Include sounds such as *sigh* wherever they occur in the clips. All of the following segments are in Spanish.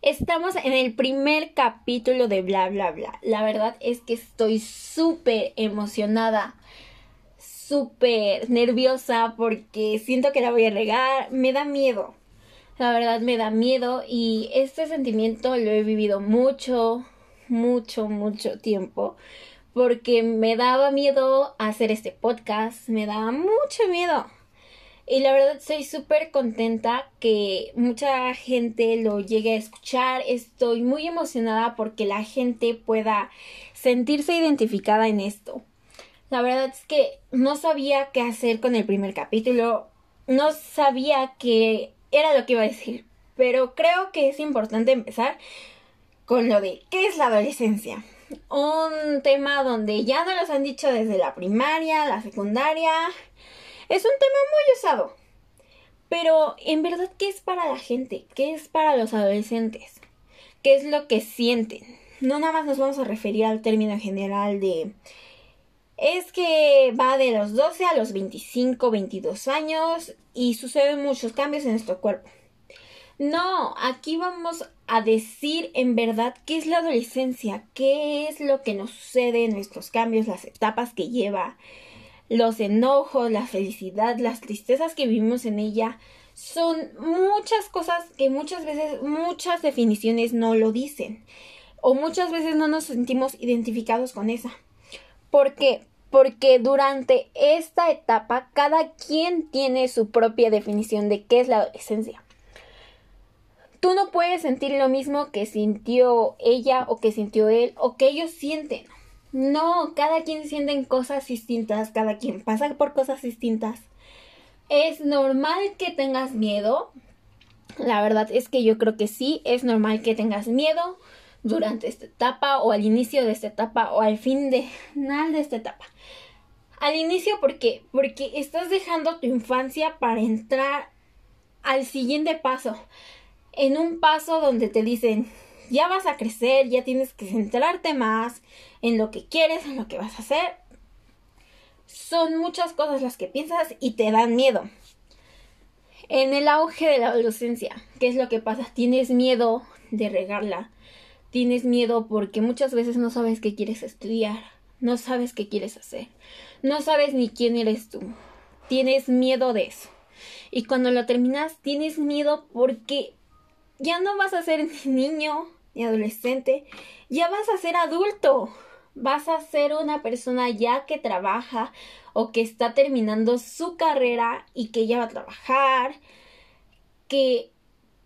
Estamos en el primer capítulo de bla bla bla. La verdad es que estoy súper emocionada, súper nerviosa porque siento que la voy a regar. Me da miedo. La verdad me da miedo y este sentimiento lo he vivido mucho, mucho, mucho tiempo porque me daba miedo hacer este podcast, me daba mucho miedo. Y la verdad estoy súper contenta que mucha gente lo llegue a escuchar. Estoy muy emocionada porque la gente pueda sentirse identificada en esto. La verdad es que no sabía qué hacer con el primer capítulo. No sabía qué era lo que iba a decir. Pero creo que es importante empezar con lo de qué es la adolescencia. Un tema donde ya nos los han dicho desde la primaria, la secundaria, es un tema muy usado. Pero en verdad, ¿qué es para la gente? ¿Qué es para los adolescentes? ¿Qué es lo que sienten? No nada más nos vamos a referir al término general de... Es que va de los 12 a los 25, 22 años y suceden muchos cambios en nuestro cuerpo. No, aquí vamos a decir en verdad qué es la adolescencia, qué es lo que nos sucede en nuestros cambios, las etapas que lleva, los enojos, la felicidad, las tristezas que vivimos en ella, son muchas cosas que muchas veces, muchas definiciones no lo dicen. O muchas veces no nos sentimos identificados con esa. ¿Por qué? Porque durante esta etapa cada quien tiene su propia definición de qué es la adolescencia. Tú no puedes sentir lo mismo que sintió ella o que sintió él o que ellos sienten. No, cada quien siente cosas distintas, cada quien pasa por cosas distintas. Es normal que tengas miedo. La verdad es que yo creo que sí, es normal que tengas miedo durante esta etapa o al inicio de esta etapa o al fin de, final de esta etapa. Al inicio, ¿por qué? Porque estás dejando tu infancia para entrar al siguiente paso. En un paso donde te dicen, ya vas a crecer, ya tienes que centrarte más en lo que quieres, en lo que vas a hacer. Son muchas cosas las que piensas y te dan miedo. En el auge de la adolescencia, ¿qué es lo que pasa? Tienes miedo de regarla. Tienes miedo porque muchas veces no sabes qué quieres estudiar, no sabes qué quieres hacer, no sabes ni quién eres tú. Tienes miedo de eso. Y cuando lo terminas, tienes miedo porque ya no vas a ser *laughs* niño, adolescente, ya vas a ser adulto. Vas a ser una persona ya que trabaja o que está terminando su carrera y que ya va a trabajar, que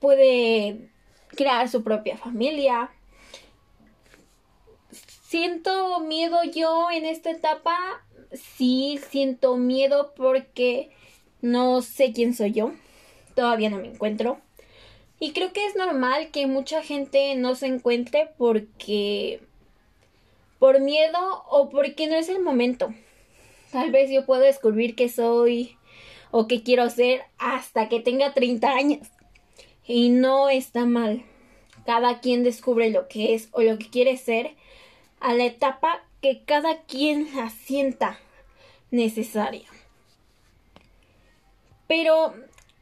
puede crear su propia familia. ¿Siento miedo yo en esta etapa? Sí, siento miedo porque no sé quién soy yo. Todavía no me encuentro. Y creo que es normal que mucha gente no se encuentre porque por miedo o porque no es el momento. Tal vez yo puedo descubrir que soy o que quiero ser hasta que tenga 30 años. Y no está mal. Cada quien descubre lo que es o lo que quiere ser a la etapa que cada quien la sienta necesaria. Pero,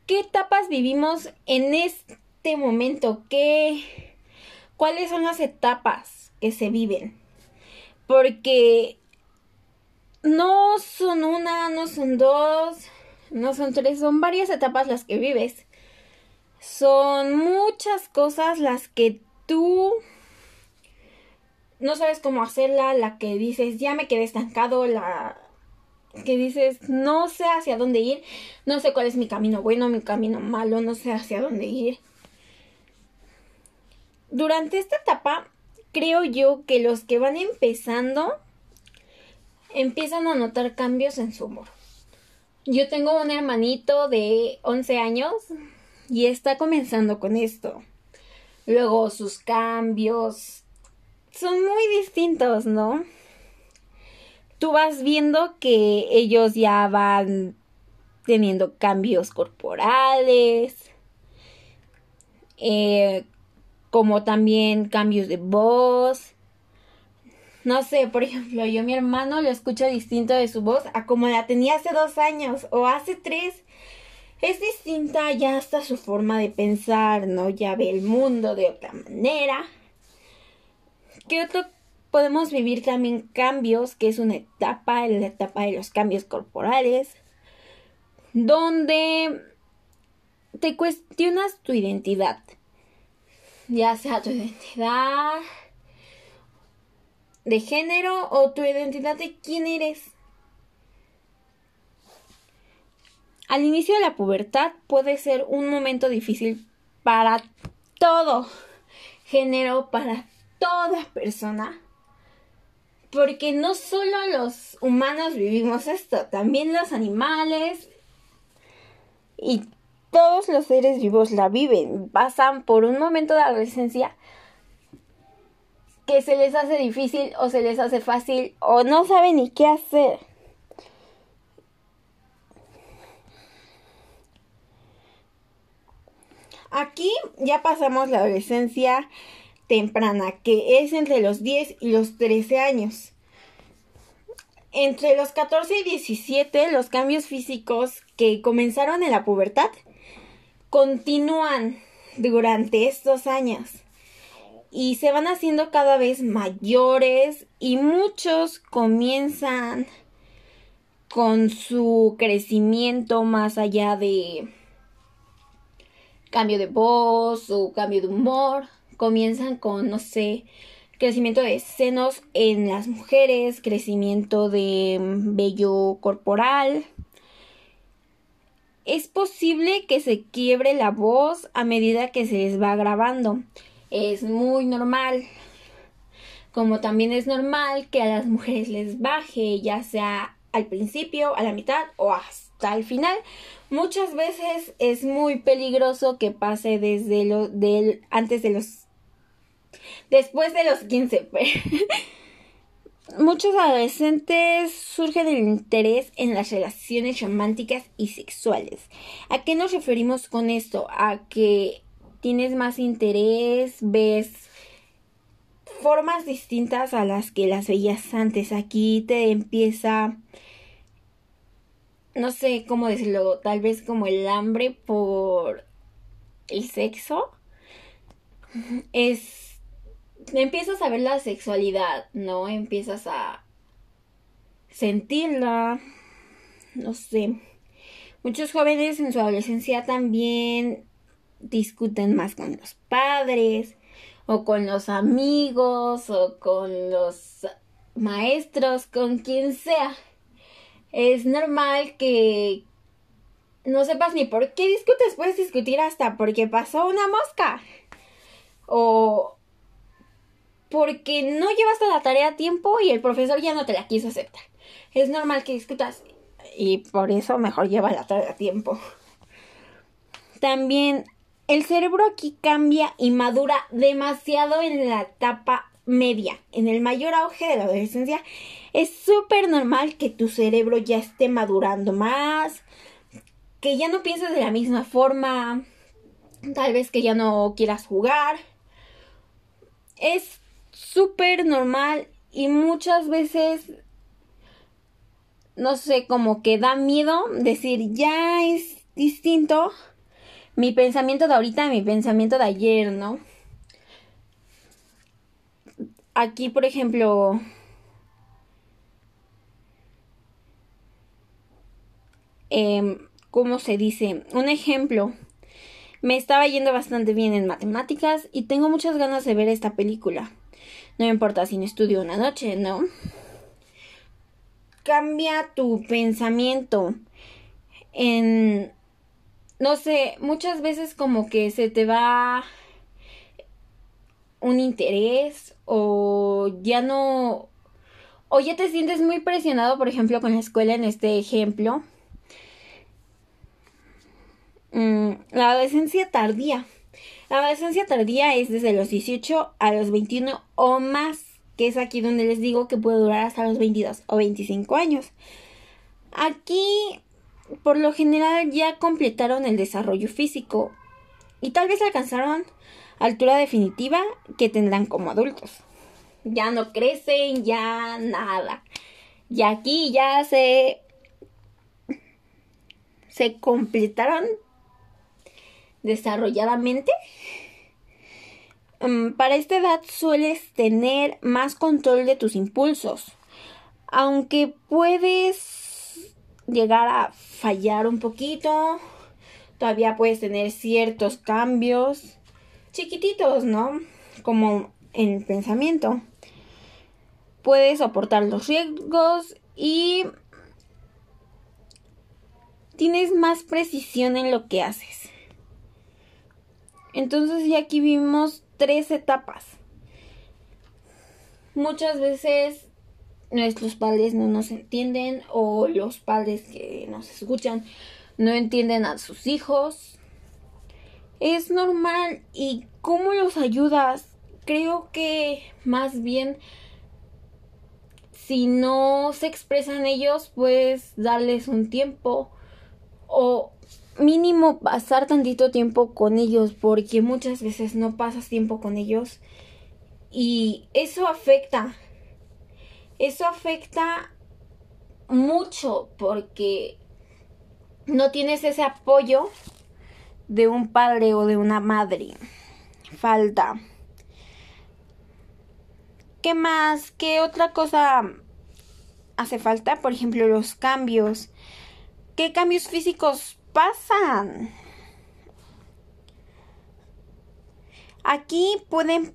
¿qué etapas vivimos en este este momento? ¿Qué, ¿Cuáles son las etapas que se viven? Porque no son una, no son dos, no son tres, son varias etapas las que vives. Son muchas cosas las que tú no sabes cómo hacerla, la que dices, ya me quedé estancado, la que dices, no sé hacia dónde ir, no sé cuál es mi camino bueno, mi camino malo, no sé hacia dónde ir durante esta etapa creo yo que los que van empezando empiezan a notar cambios en su humor. Yo tengo un hermanito de 11 años y está comenzando con esto. Luego sus cambios son muy distintos, ¿no? Tú vas viendo que ellos ya van teniendo cambios corporales, eh, como también cambios de voz. No sé, por ejemplo, yo mi hermano lo escucho distinto de su voz a como la tenía hace dos años o hace tres. es distinta ya hasta su forma de pensar, ¿no? Ya ve el mundo de otra manera. ¿Qué otro podemos vivir también cambios, que es una etapa, la etapa de los cambios corporales, donde te cuestionas tu identidad, ya sea tu identidad de género o tu identidad de quién eres. Al inicio de la pubertad puede ser un momento difícil para todo género, para toda persona. Porque no solo los humanos vivimos esto, también los animales y todos los seres vivos la viven. Pasan por un momento de adolescencia que se les hace difícil o se les hace fácil o no saben ni qué hacer. Aquí ya pasamos la adolescencia temprana, que es entre los 10 y los 13 años. Entre los 14 y 17, los cambios físicos que comenzaron en la pubertad continúan durante estos años y se van haciendo cada vez mayores y muchos comienzan con su crecimiento más allá de cambio de voz o cambio de humor comienzan con, no sé, crecimiento de senos en las mujeres, crecimiento de mm, vello corporal. Es posible que se quiebre la voz a medida que se les va grabando. Es muy normal. Como también es normal que a las mujeres les baje, ya sea al principio, a la mitad o hasta el final. Muchas veces es muy peligroso que pase desde lo del antes de los Después de los 15. *laughs* Muchos adolescentes surgen el interés en las relaciones románticas y sexuales. ¿A qué nos referimos con esto? A que tienes más interés, ves formas distintas a las que las veías antes. Aquí te empieza, no sé cómo decirlo, tal vez como el hambre por el sexo. Es empiezas a ver la sexualidad, ¿no? Empiezas a sentirla, no sé. Muchos jóvenes en su adolescencia también discuten más con los padres o con los amigos o con los maestros, con quien sea. Es normal que no sepas ni por qué discutes, puedes discutir hasta porque pasó una mosca. O, porque no llevaste la tarea a tiempo y el profesor ya no te la quiso aceptar. Es normal que discutas y por eso mejor lleva la tarea a tiempo. También el cerebro aquí cambia y madura demasiado en la etapa media. En el mayor auge de la adolescencia es súper normal que tu cerebro ya esté madurando más, que ya no pienses de la misma forma, tal vez que ya no quieras jugar. Es súper normal y muchas veces, no sé, como que da miedo decir, ya es distinto mi pensamiento de ahorita mi pensamiento de ayer, ¿no? Aquí, por ejemplo, eh, ¿cómo se dice? Un ejemplo. Me estaba yendo bastante bien en matemáticas y tengo muchas ganas de ver esta película. No importa si no estudio una noche, ¿no? Cambia tu pensamiento en... No sé, muchas veces como que se te va un interés o ya no... O ya te sientes muy presionado, por ejemplo, con la escuela en este ejemplo. Mm, la adolescencia tardía. La adolescencia tardía es desde los 18 a los 21 o más, que es aquí donde les digo que puede durar hasta los 22 o 25 años. Aquí, por lo general, ya completaron el desarrollo físico y tal vez alcanzaron altura definitiva que tendrán como adultos. Ya no crecen, ya nada. Y aquí ya se se completaron desarrolladamente. Mm, para esta edad sueles tener más control de tus impulsos, aunque puedes llegar a fallar un poquito, todavía puedes tener ciertos cambios chiquititos, ¿no? Como en pensamiento. Puedes soportar los riesgos y tienes más precisión en lo que haces. Entonces ya aquí vimos tres etapas. Muchas veces nuestros padres no nos entienden o los padres que nos escuchan no entienden a sus hijos. Es normal y ¿cómo los ayudas? Creo que más bien si no se expresan ellos, pues darles un tiempo o mínimo pasar tantito tiempo con ellos porque muchas veces no pasas tiempo con ellos y eso afecta eso afecta mucho porque no tienes ese apoyo de un padre o de una madre falta ¿Qué más? ¿Qué otra cosa hace falta? Por ejemplo, los cambios. ¿Qué cambios físicos pasan? Aquí pueden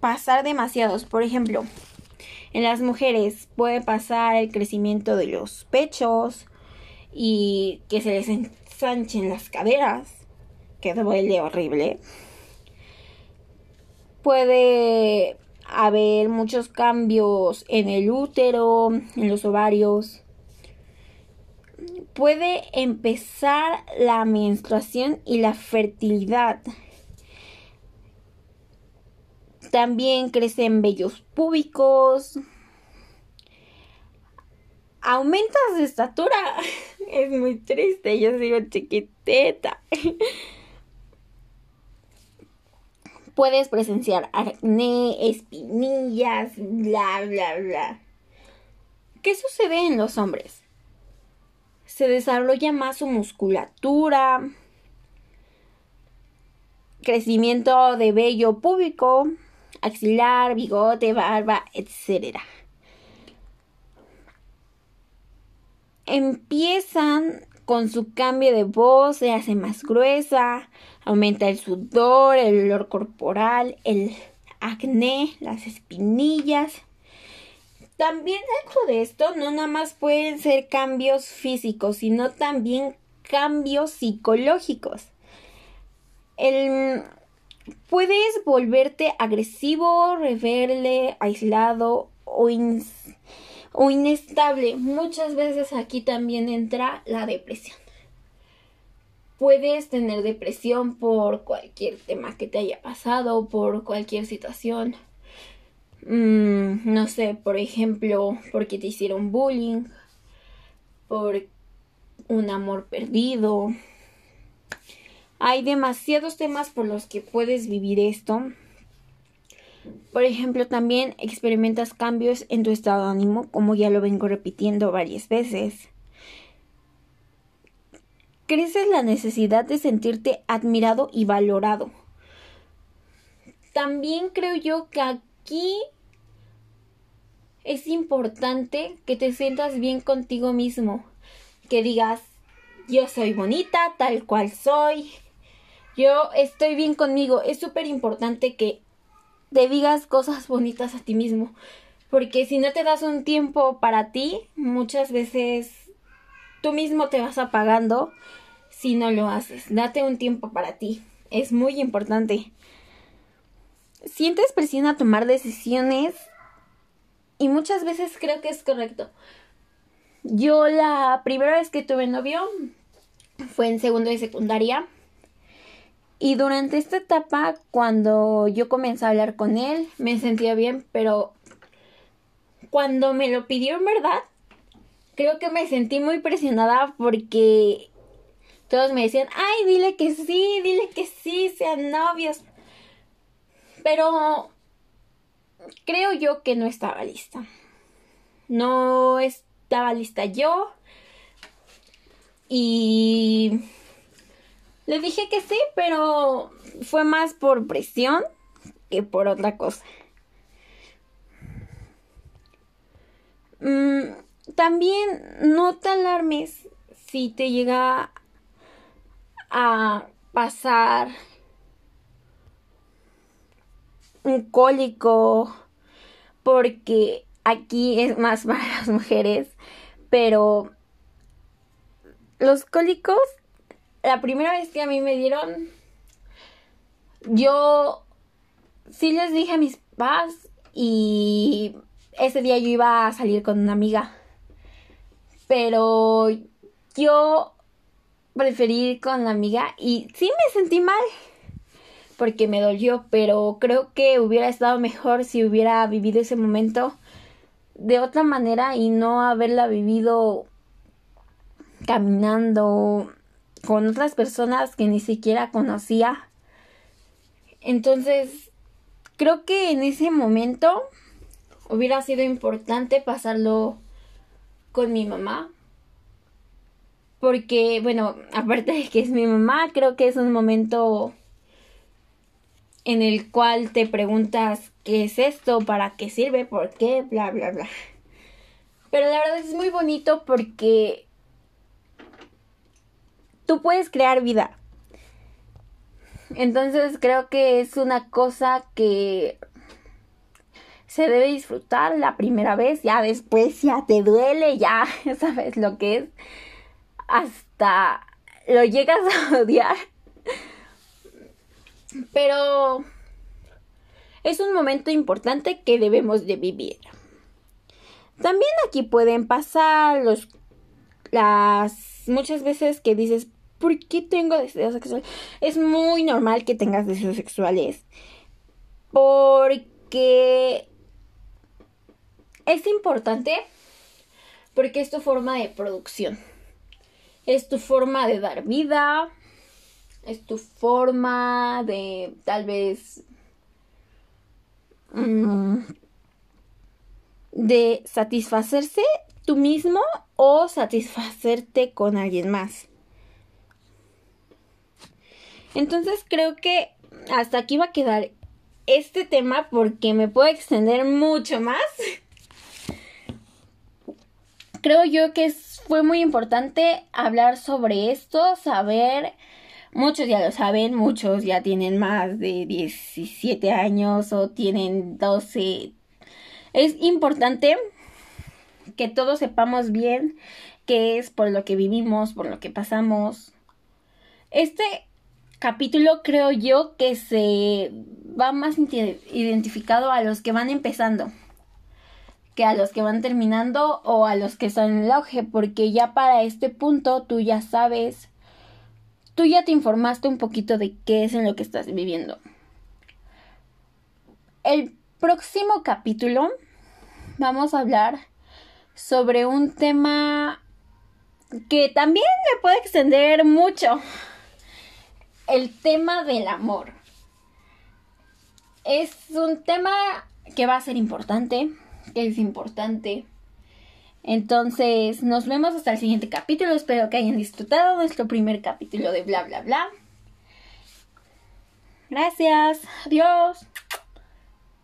pasar demasiados. Por ejemplo, en las mujeres puede pasar el crecimiento de los pechos y que se les ensanchen las caderas, que duele horrible. Puede haber muchos cambios en el útero, en los ovarios. Puede empezar la menstruación y la fertilidad. También crecen vellos púbicos. Aumentas de estatura. *laughs* Es muy triste, yo sigo chiquiteta. *laughs* puedes presenciar acné, espinillas, bla, bla, bla. ¿Qué sucede en los hombres? Se desarrolla más su musculatura, crecimiento de vello púbico, axilar, bigote, barba, etc. Empiezan con su cambio de voz, se hace más gruesa, aumenta el sudor, el olor corporal, el acné, las espinillas. También dentro de esto no nada más pueden ser cambios físicos, sino también cambios psicológicos. Puedes volverte agresivo, rebelde, aislado o, o inestable. Muchas veces aquí también entra la depresión puedes tener depresión por cualquier tema que te haya pasado, por cualquier situación. Mm, no sé, por ejemplo, porque te hicieron bullying, por un amor perdido. Hay demasiados temas por los que puedes vivir esto. Por ejemplo, también experimentas cambios en tu estado de ánimo, como ya lo vengo repitiendo varias veces creces la necesidad de sentirte admirado y valorado. También creo yo que aquí es importante que te sientas bien contigo mismo, que digas, yo soy bonita tal cual soy, yo estoy bien conmigo. Es súper importante que te digas cosas bonitas a ti mismo, porque si no te das un tiempo para ti, muchas veces tú mismo te vas apagando si no lo haces. Date un tiempo para ti. Es muy importante. Sientes presión a tomar decisiones y muchas veces creo que es correcto. Yo la primera vez que tuve novio fue en segundo de secundaria. Y durante esta etapa, cuando yo comencé a hablar con él, me sentía bien, pero cuando me lo pidió en verdad, creo que me sentí muy presionada porque todos me decían, ay, dile que sí, dile que sí, sean novios. Pero creo yo que no estaba lista. No estaba lista yo. Y le dije que sí, pero fue más por presión que por otra cosa. Mm, también no te alarmes si te llega a pasar un cólico porque aquí es más *laughs* para las mujeres, pero los cólicos, la primera vez que a mí me dieron, yo sí les dije a mis papás y ese día yo iba a salir con una amiga, pero yo preferí ir con la amiga y sí me sentí mal porque me dolió, pero creo que hubiera estado mejor si hubiera vivido ese momento de otra manera y no haberla vivido caminando con otras personas que ni siquiera conocía. Entonces, creo que en ese momento hubiera sido importante pasarlo con mi mamá. Porque, bueno, *laughs* aparte de que es mi mamá, creo que es un momento en el cual te preguntas qué es esto, para qué sirve, por qué, bla, bla, bla. Pero la verdad es muy bonito porque tú puedes crear vida. Entonces creo que es una cosa que se debe disfrutar la primera vez, ya después ya te duele, ya *laughs* sabes lo que es, hasta lo llegas a odiar. Pero es un momento importante que debemos de vivir. También aquí pueden pasar los las muchas veces que dices, ¿por qué tengo deseos sexuales? Es muy normal que tengas deseos sexuales. Porque es importante porque es tu forma de producción. Es tu forma de dar vida, es tu forma de tal vez mm, de satisfacerse tú mismo o satisfacerte con alguien más. Entonces creo que hasta aquí va a quedar este tema porque me puedo extender mucho más. Creo yo que fue muy importante hablar sobre esto, saber Muchos ya lo saben, muchos ya tienen más de 17 años o tienen 12. Es importante que todos sepamos bien qué es por lo que vivimos, por lo que pasamos. Este capítulo creo yo que se va más identificado a los que van empezando que a los que van terminando o a los que están en el auge, porque ya para este punto tú ya sabes tú ya te informaste un poquito de qué es en lo que estás viviendo. El próximo capítulo vamos a hablar sobre un tema que también me puede extender mucho. El tema del amor. Es un tema que va a ser importante, que es importante entonces, nos vemos hasta el siguiente capítulo. Espero que hayan disfrutado nuestro primer capítulo de bla bla bla. Gracias. Adiós.